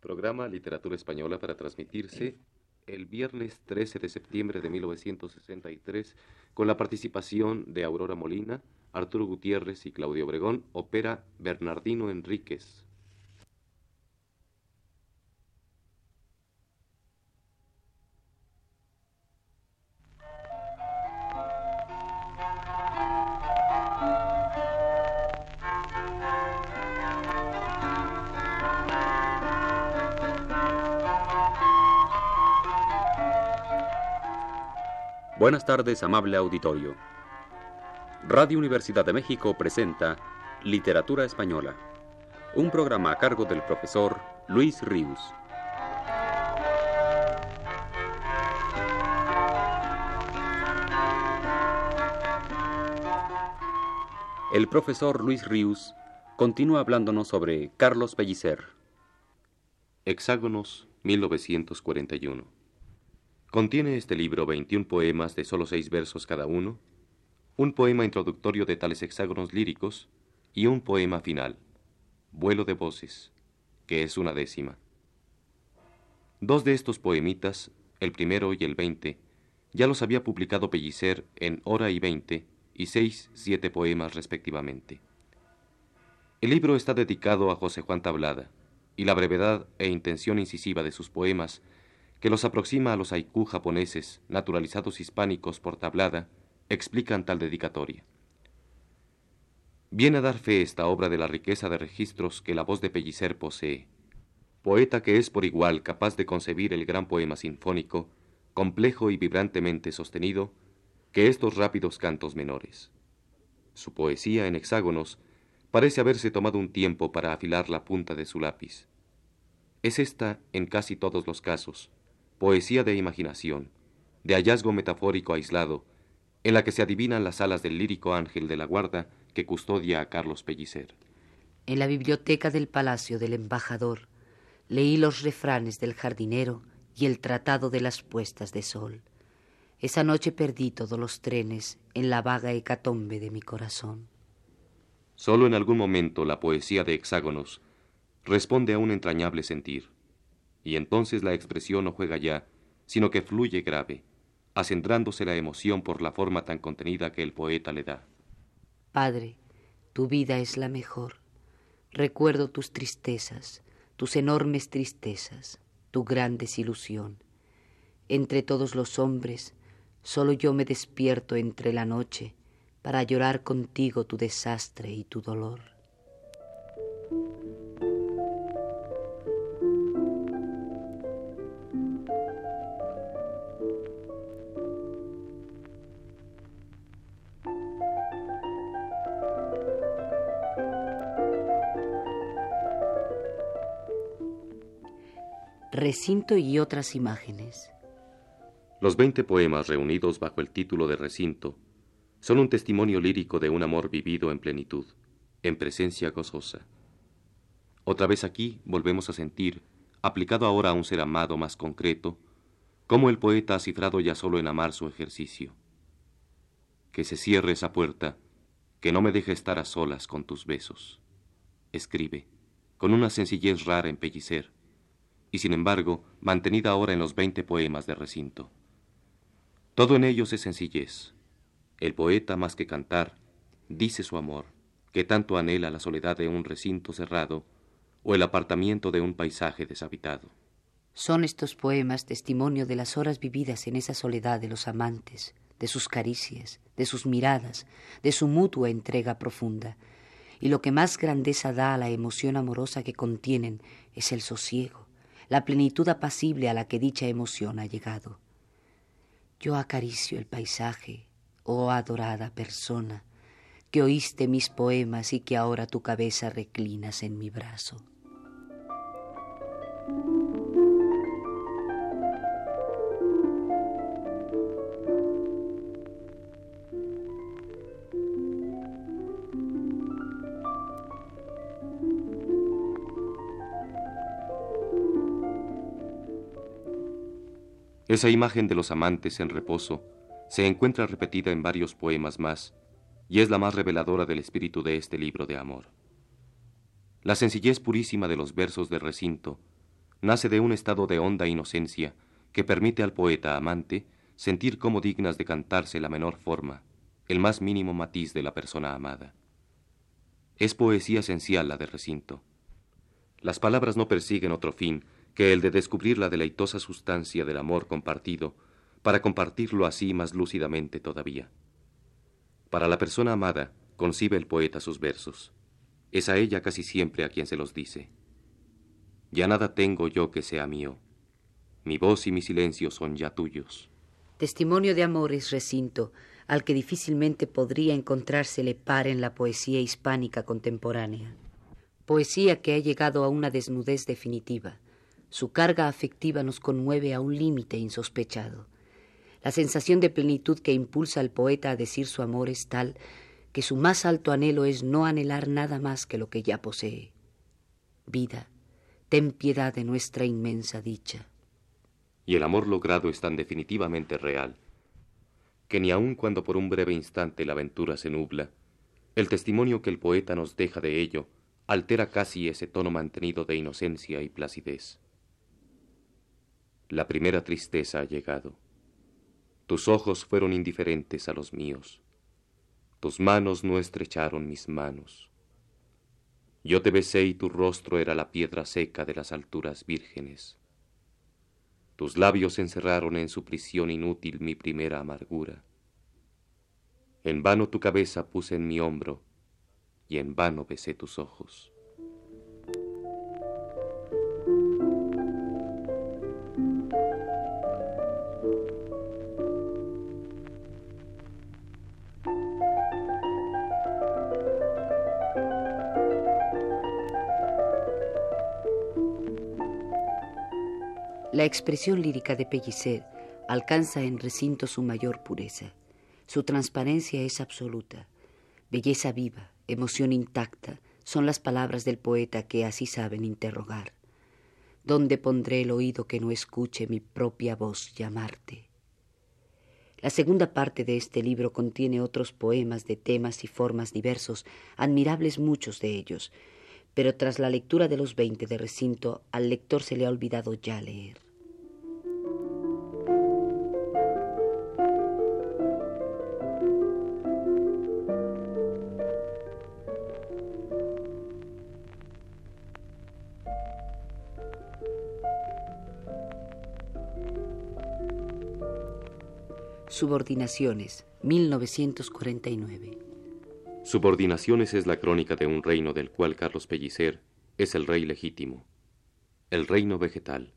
Programa Literatura Española para transmitirse el viernes 13 de septiembre de 1963 con la participación de Aurora Molina, Arturo Gutiérrez y Claudio Obregón, opera Bernardino Enríquez. Buenas tardes, amable auditorio. Radio Universidad de México presenta Literatura Española, un programa a cargo del profesor Luis Ríos. El profesor Luis Ríos continúa hablándonos sobre Carlos Pellicer. Hexágonos 1941. Contiene este libro 21 poemas de solo seis versos cada uno, un poema introductorio de tales hexágonos líricos y un poema final, Vuelo de Voces, que es una décima. Dos de estos poemitas, el primero y el veinte, ya los había publicado Pellicer en Hora y Veinte y seis, siete poemas respectivamente. El libro está dedicado a José Juan Tablada, y la brevedad e intención incisiva de sus poemas que los aproxima a los haiku japoneses, naturalizados hispánicos por tablada, explican tal dedicatoria. Viene a dar fe esta obra de la riqueza de registros que la voz de Pellicer posee, poeta que es por igual capaz de concebir el gran poema sinfónico, complejo y vibrantemente sostenido, que estos rápidos cantos menores. Su poesía en hexágonos parece haberse tomado un tiempo para afilar la punta de su lápiz. Es esta, en casi todos los casos, poesía de imaginación, de hallazgo metafórico aislado, en la que se adivinan las alas del lírico ángel de la guarda que custodia a Carlos Pellicer. En la biblioteca del palacio del embajador leí los refranes del jardinero y el tratado de las puestas de sol. Esa noche perdí todos los trenes en la vaga hecatombe de mi corazón. Solo en algún momento la poesía de hexágonos responde a un entrañable sentir y entonces la expresión no juega ya, sino que fluye grave, acentrándose la emoción por la forma tan contenida que el poeta le da. Padre, tu vida es la mejor. Recuerdo tus tristezas, tus enormes tristezas, tu gran desilusión. Entre todos los hombres, solo yo me despierto entre la noche para llorar contigo tu desastre y tu dolor. Recinto y otras imágenes. Los veinte poemas reunidos bajo el título de Recinto son un testimonio lírico de un amor vivido en plenitud, en presencia gozosa. Otra vez aquí volvemos a sentir, aplicado ahora a un ser amado más concreto, cómo el poeta ha cifrado ya solo en amar su ejercicio. Que se cierre esa puerta, que no me deje estar a solas con tus besos. Escribe, con una sencillez rara en pellicer, y sin embargo mantenida ahora en los veinte poemas de recinto. Todo en ellos es sencillez. El poeta, más que cantar, dice su amor, que tanto anhela la soledad de un recinto cerrado o el apartamiento de un paisaje deshabitado. Son estos poemas testimonio de las horas vividas en esa soledad de los amantes, de sus caricias, de sus miradas, de su mutua entrega profunda. Y lo que más grandeza da a la emoción amorosa que contienen es el sosiego, la plenitud apacible a la que dicha emoción ha llegado. Yo acaricio el paisaje, oh adorada persona, que oíste mis poemas y que ahora tu cabeza reclinas en mi brazo. Esa imagen de los amantes en reposo se encuentra repetida en varios poemas más y es la más reveladora del espíritu de este libro de amor. La sencillez purísima de los versos de recinto nace de un estado de honda inocencia que permite al poeta amante sentir como dignas de cantarse la menor forma, el más mínimo matiz de la persona amada. Es poesía esencial la de recinto. Las palabras no persiguen otro fin que el de descubrir la deleitosa sustancia del amor compartido, para compartirlo así más lúcidamente todavía. Para la persona amada, concibe el poeta sus versos. Es a ella casi siempre a quien se los dice. Ya nada tengo yo que sea mío. Mi voz y mi silencio son ya tuyos. Testimonio de amor es recinto, al que difícilmente podría encontrársele par en la poesía hispánica contemporánea. Poesía que ha llegado a una desnudez definitiva. Su carga afectiva nos conmueve a un límite insospechado. La sensación de plenitud que impulsa al poeta a decir su amor es tal que su más alto anhelo es no anhelar nada más que lo que ya posee. Vida, ten piedad de nuestra inmensa dicha. Y el amor logrado es tan definitivamente real, que ni aun cuando por un breve instante la aventura se nubla, el testimonio que el poeta nos deja de ello altera casi ese tono mantenido de inocencia y placidez. La primera tristeza ha llegado. Tus ojos fueron indiferentes a los míos. Tus manos no estrecharon mis manos. Yo te besé y tu rostro era la piedra seca de las alturas vírgenes. Tus labios encerraron en su prisión inútil mi primera amargura. En vano tu cabeza puse en mi hombro y en vano besé tus ojos. La expresión lírica de Pellicer alcanza en recinto su mayor pureza. Su transparencia es absoluta. Belleza viva, emoción intacta, son las palabras del poeta que así saben interrogar. ¿Dónde pondré el oído que no escuche mi propia voz llamarte? La segunda parte de este libro contiene otros poemas de temas y formas diversos, admirables muchos de ellos, pero tras la lectura de los veinte de recinto al lector se le ha olvidado ya leer. Subordinaciones, 1949. Subordinaciones es la crónica de un reino del cual Carlos Pellicer es el rey legítimo, el reino vegetal.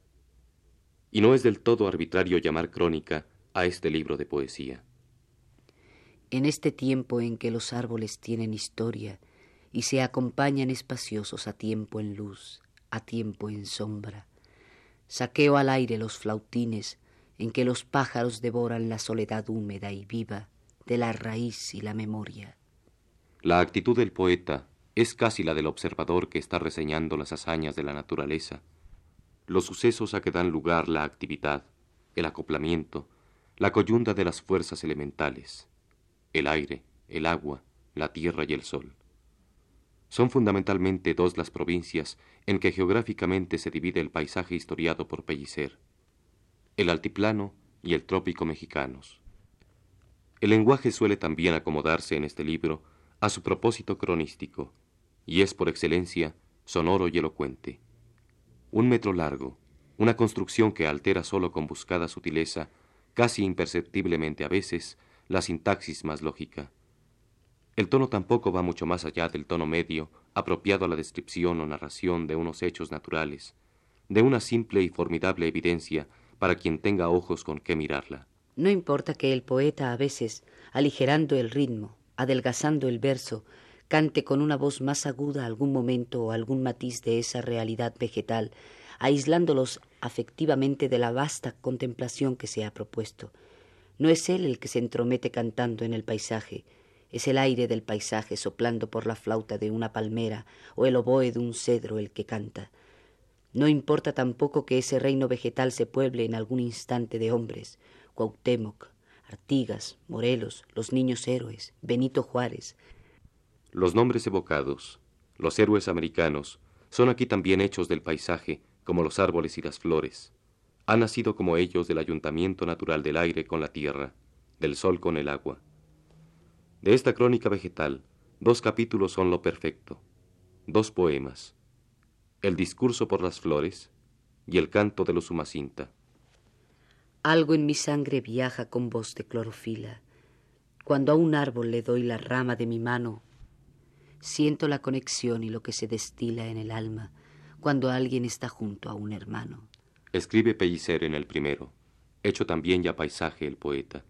Y no es del todo arbitrario llamar crónica a este libro de poesía. En este tiempo en que los árboles tienen historia y se acompañan espaciosos a tiempo en luz, a tiempo en sombra, saqueo al aire los flautines en que los pájaros devoran la soledad húmeda y viva de la raíz y la memoria. La actitud del poeta es casi la del observador que está reseñando las hazañas de la naturaleza, los sucesos a que dan lugar la actividad, el acoplamiento, la coyunda de las fuerzas elementales, el aire, el agua, la tierra y el sol. Son fundamentalmente dos las provincias en que geográficamente se divide el paisaje historiado por Pellicer el altiplano y el trópico mexicanos. El lenguaje suele también acomodarse en este libro a su propósito cronístico, y es por excelencia sonoro y elocuente. Un metro largo, una construcción que altera solo con buscada sutileza, casi imperceptiblemente a veces, la sintaxis más lógica. El tono tampoco va mucho más allá del tono medio, apropiado a la descripción o narración de unos hechos naturales, de una simple y formidable evidencia para quien tenga ojos con qué mirarla. No importa que el poeta a veces, aligerando el ritmo, adelgazando el verso, cante con una voz más aguda algún momento o algún matiz de esa realidad vegetal, aislándolos afectivamente de la vasta contemplación que se ha propuesto. No es él el que se entromete cantando en el paisaje, es el aire del paisaje soplando por la flauta de una palmera o el oboe de un cedro el que canta. No importa tampoco que ese reino vegetal se pueble en algún instante de hombres, Cuauhtémoc, Artigas, Morelos, los niños héroes, Benito Juárez. Los nombres evocados, los héroes americanos, son aquí también hechos del paisaje como los árboles y las flores, ha nacido como ellos del ayuntamiento natural del aire con la tierra, del sol con el agua. De esta crónica vegetal, dos capítulos son lo perfecto, dos poemas, el discurso por las flores y el canto de los Sumacinta. Algo en mi sangre viaja con voz de clorofila. Cuando a un árbol le doy la rama de mi mano, siento la conexión y lo que se destila en el alma cuando alguien está junto a un hermano. Escribe Pellicer en el primero, hecho también ya paisaje el poeta.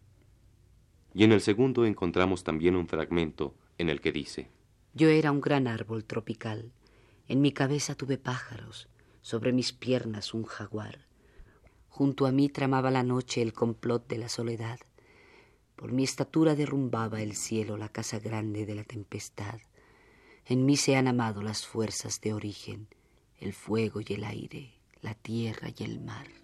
Y en el segundo encontramos también un fragmento en el que dice, Yo era un gran árbol tropical, en mi cabeza tuve pájaros, sobre mis piernas un jaguar. Junto a mí tramaba la noche el complot de la soledad. Por mi estatura derrumbaba el cielo la casa grande de la tempestad. En mí se han amado las fuerzas de origen, el fuego y el aire, la tierra y el mar.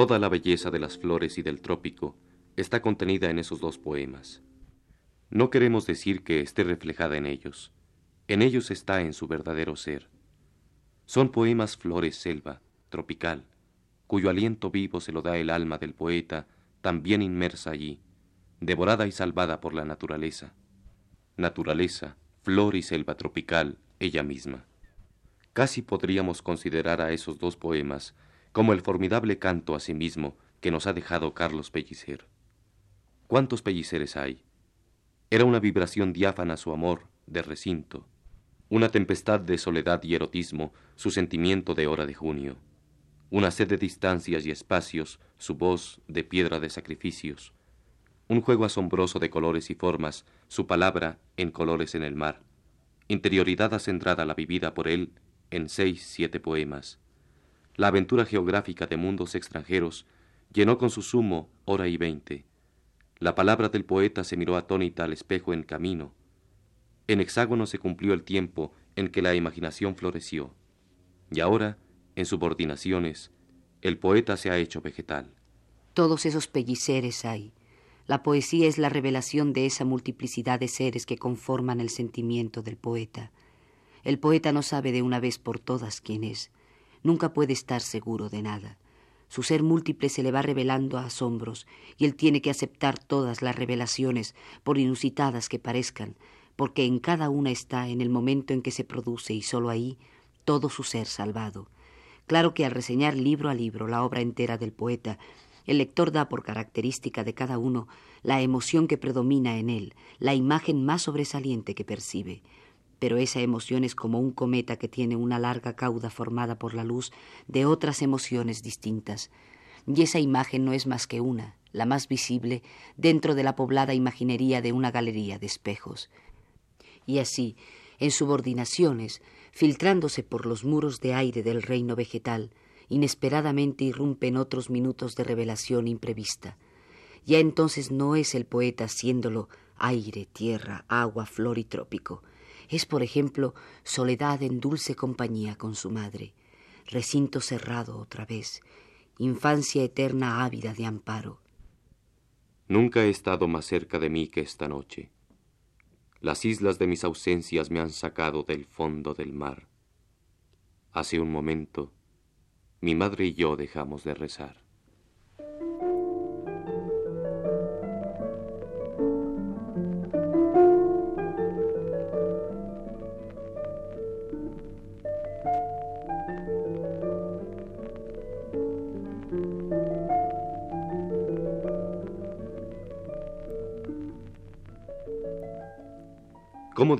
Toda la belleza de las flores y del trópico está contenida en esos dos poemas. No queremos decir que esté reflejada en ellos. En ellos está en su verdadero ser. Son poemas flores selva, tropical, cuyo aliento vivo se lo da el alma del poeta, también inmersa allí, devorada y salvada por la naturaleza. Naturaleza, flor y selva tropical, ella misma. Casi podríamos considerar a esos dos poemas como el formidable canto a sí mismo que nos ha dejado Carlos Pellicer. ¿Cuántos pelliceres hay? Era una vibración diáfana su amor, de recinto, una tempestad de soledad y erotismo, su sentimiento de hora de junio, una sed de distancias y espacios, su voz de piedra de sacrificios, un juego asombroso de colores y formas, su palabra en colores en el mar, interioridad acendrada la vivida por él en seis, siete poemas, la aventura geográfica de mundos extranjeros llenó con su sumo hora y veinte. La palabra del poeta se miró atónita al espejo en camino. En hexágono se cumplió el tiempo en que la imaginación floreció. Y ahora, en subordinaciones, el poeta se ha hecho vegetal. Todos esos pelliceres hay. La poesía es la revelación de esa multiplicidad de seres que conforman el sentimiento del poeta. El poeta no sabe de una vez por todas quién es nunca puede estar seguro de nada. Su ser múltiple se le va revelando a asombros, y él tiene que aceptar todas las revelaciones, por inusitadas que parezcan, porque en cada una está, en el momento en que se produce, y sólo ahí, todo su ser salvado. Claro que al reseñar libro a libro la obra entera del poeta, el lector da por característica de cada uno la emoción que predomina en él, la imagen más sobresaliente que percibe pero esa emoción es como un cometa que tiene una larga cauda formada por la luz de otras emociones distintas. Y esa imagen no es más que una, la más visible, dentro de la poblada imaginería de una galería de espejos. Y así, en subordinaciones, filtrándose por los muros de aire del reino vegetal, inesperadamente irrumpen otros minutos de revelación imprevista. Ya entonces no es el poeta siéndolo aire, tierra, agua, flor y trópico, es, por ejemplo, soledad en dulce compañía con su madre, recinto cerrado otra vez, infancia eterna ávida de amparo. Nunca he estado más cerca de mí que esta noche. Las islas de mis ausencias me han sacado del fondo del mar. Hace un momento, mi madre y yo dejamos de rezar.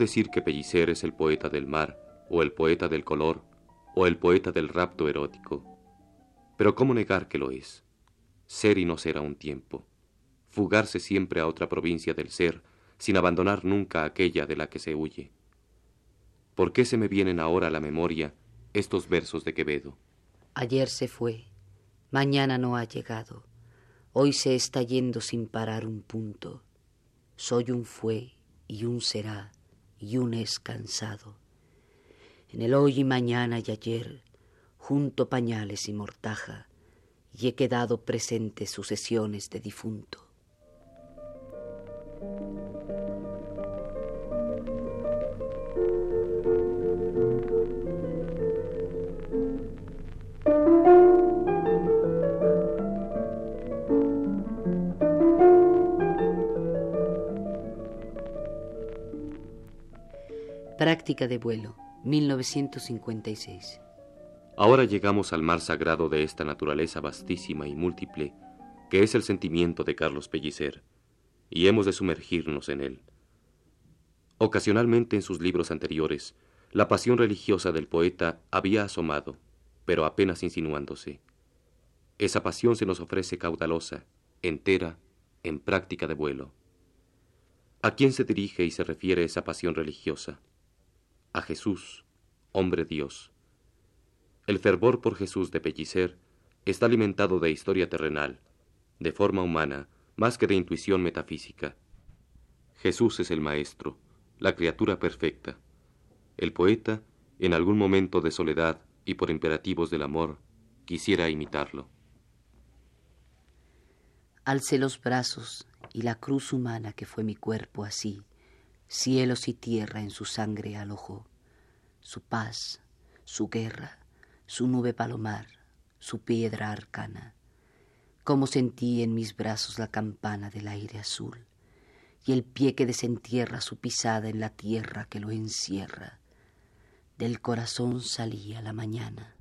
Decir que Pellicer es el poeta del mar, o el poeta del color, o el poeta del rapto erótico? Pero ¿cómo negar que lo es? Ser y no ser a un tiempo, fugarse siempre a otra provincia del ser, sin abandonar nunca aquella de la que se huye. ¿Por qué se me vienen ahora a la memoria estos versos de Quevedo? Ayer se fue, mañana no ha llegado, hoy se está yendo sin parar un punto Soy un fue y un será y un es cansado. En el hoy y mañana y ayer, junto pañales y mortaja, y he quedado presente sucesiones de difunto. Práctica de vuelo, 1956. Ahora llegamos al mar sagrado de esta naturaleza vastísima y múltiple, que es el sentimiento de Carlos Pellicer, y hemos de sumergirnos en él. Ocasionalmente en sus libros anteriores, la pasión religiosa del poeta había asomado, pero apenas insinuándose. Esa pasión se nos ofrece caudalosa, entera, en práctica de vuelo. ¿A quién se dirige y se refiere esa pasión religiosa? A Jesús, hombre Dios. El fervor por Jesús de Pellicer está alimentado de historia terrenal, de forma humana, más que de intuición metafísica. Jesús es el Maestro, la criatura perfecta. El poeta, en algún momento de soledad y por imperativos del amor, quisiera imitarlo. Alcé los brazos y la cruz humana que fue mi cuerpo así cielos y tierra en su sangre alojó, su paz, su guerra, su nube palomar, su piedra arcana. Cómo sentí en mis brazos la campana del aire azul y el pie que desentierra su pisada en la tierra que lo encierra. Del corazón salía la mañana.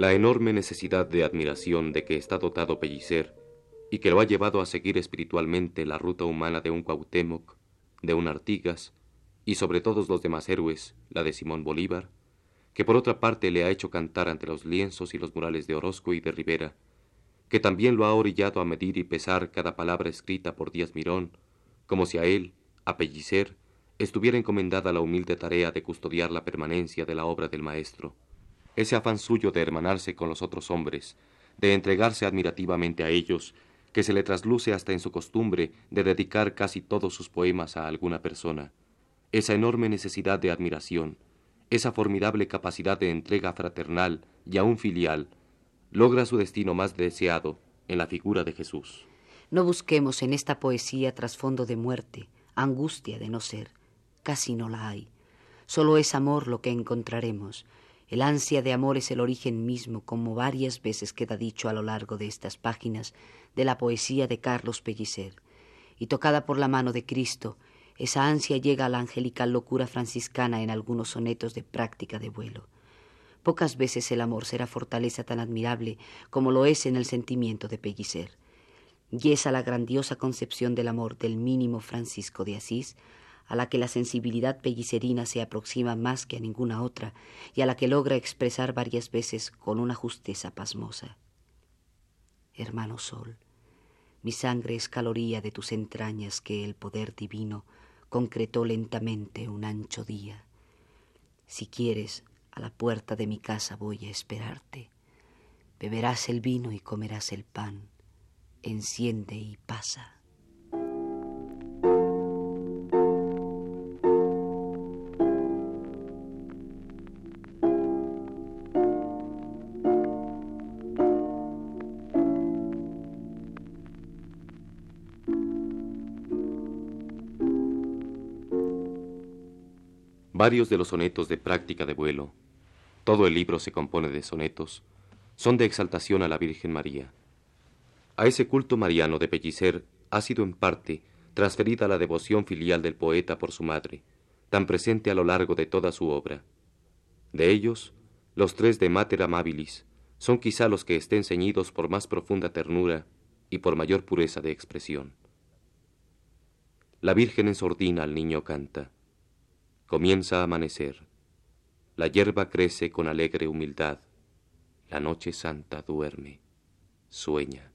La enorme necesidad de admiración de que está dotado Pellicer y que lo ha llevado a seguir espiritualmente la ruta humana de un Cuauhtémoc, de un Artigas y sobre todos los demás héroes, la de Simón Bolívar, que por otra parte le ha hecho cantar ante los lienzos y los murales de Orozco y de Rivera, que también lo ha orillado a medir y pesar cada palabra escrita por Díaz Mirón, como si a él, a Pellicer, estuviera encomendada la humilde tarea de custodiar la permanencia de la obra del maestro ese afán suyo de hermanarse con los otros hombres, de entregarse admirativamente a ellos, que se le trasluce hasta en su costumbre de dedicar casi todos sus poemas a alguna persona, esa enorme necesidad de admiración, esa formidable capacidad de entrega fraternal y aún filial, logra su destino más deseado en la figura de Jesús. No busquemos en esta poesía trasfondo de muerte, angustia de no ser, casi no la hay. Solo es amor lo que encontraremos, el ansia de amor es el origen mismo, como varias veces queda dicho a lo largo de estas páginas, de la poesía de Carlos Pellicer. Y tocada por la mano de Cristo, esa ansia llega a la angelical locura franciscana en algunos sonetos de práctica de vuelo. Pocas veces el amor será fortaleza tan admirable como lo es en el sentimiento de Pellicer. Y esa la grandiosa concepción del amor del mínimo Francisco de Asís, a la que la sensibilidad pellicerina se aproxima más que a ninguna otra y a la que logra expresar varias veces con una justeza pasmosa. Hermano Sol, mi sangre es caloría de tus entrañas que el poder divino concretó lentamente un ancho día. Si quieres, a la puerta de mi casa voy a esperarte. Beberás el vino y comerás el pan. Enciende y pasa. Varios de los sonetos de práctica de vuelo, todo el libro se compone de sonetos, son de exaltación a la Virgen María. A ese culto mariano de Pellicer ha sido en parte transferida la devoción filial del poeta por su madre, tan presente a lo largo de toda su obra. De ellos, los tres de Mater Amabilis son quizá los que estén ceñidos por más profunda ternura y por mayor pureza de expresión. La Virgen en sordina al niño canta. Comienza a amanecer. La hierba crece con alegre humildad. La noche santa duerme, sueña.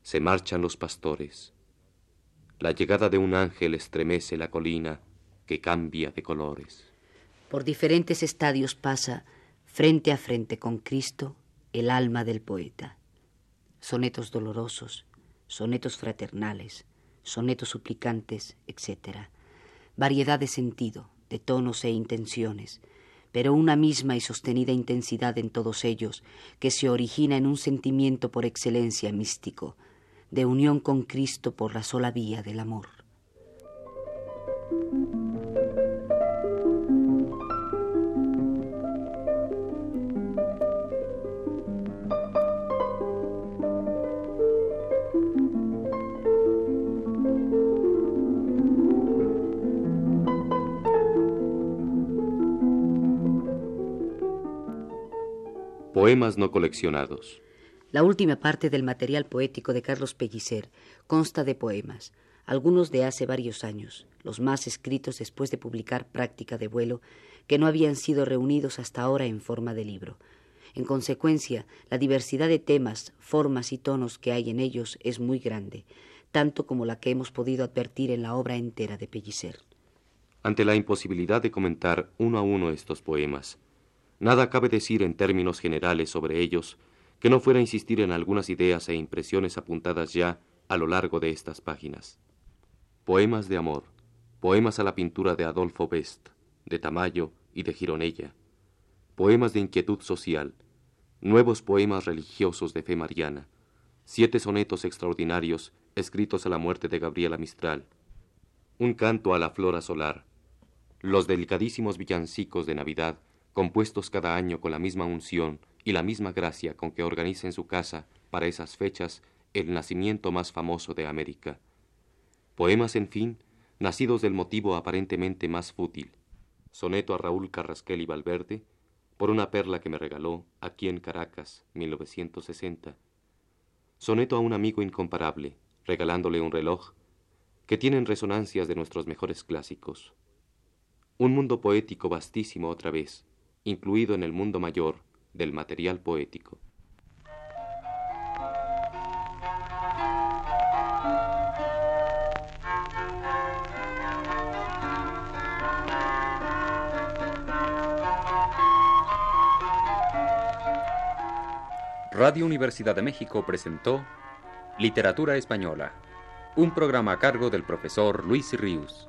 Se marchan los pastores. La llegada de un ángel estremece la colina que cambia de colores. Por diferentes estadios pasa, frente a frente con Cristo, el alma del poeta. Sonetos dolorosos, sonetos fraternales, sonetos suplicantes, etc. Variedad de sentido, de tonos e intenciones, pero una misma y sostenida intensidad en todos ellos, que se origina en un sentimiento por excelencia místico, de unión con Cristo por la sola vía del amor. Poemas no coleccionados. La última parte del material poético de Carlos Pellicer consta de poemas, algunos de hace varios años, los más escritos después de publicar Práctica de vuelo, que no habían sido reunidos hasta ahora en forma de libro. En consecuencia, la diversidad de temas, formas y tonos que hay en ellos es muy grande, tanto como la que hemos podido advertir en la obra entera de Pellicer. Ante la imposibilidad de comentar uno a uno estos poemas, Nada cabe decir en términos generales sobre ellos que no fuera insistir en algunas ideas e impresiones apuntadas ya a lo largo de estas páginas. Poemas de amor, poemas a la pintura de Adolfo Best, de Tamayo y de Gironella, poemas de inquietud social, nuevos poemas religiosos de fe mariana, siete sonetos extraordinarios escritos a la muerte de Gabriela Mistral, un canto a la flora solar, los delicadísimos villancicos de Navidad compuestos cada año con la misma unción y la misma gracia con que organiza en su casa para esas fechas el nacimiento más famoso de América. Poemas, en fin, nacidos del motivo aparentemente más fútil. Soneto a Raúl Carrasquel y Valverde, por una perla que me regaló aquí en Caracas, 1960. Soneto a un amigo incomparable, regalándole un reloj, que tienen resonancias de nuestros mejores clásicos. Un mundo poético vastísimo otra vez, incluido en el mundo mayor del material poético. Radio Universidad de México presentó Literatura Española, un programa a cargo del profesor Luis Ríos.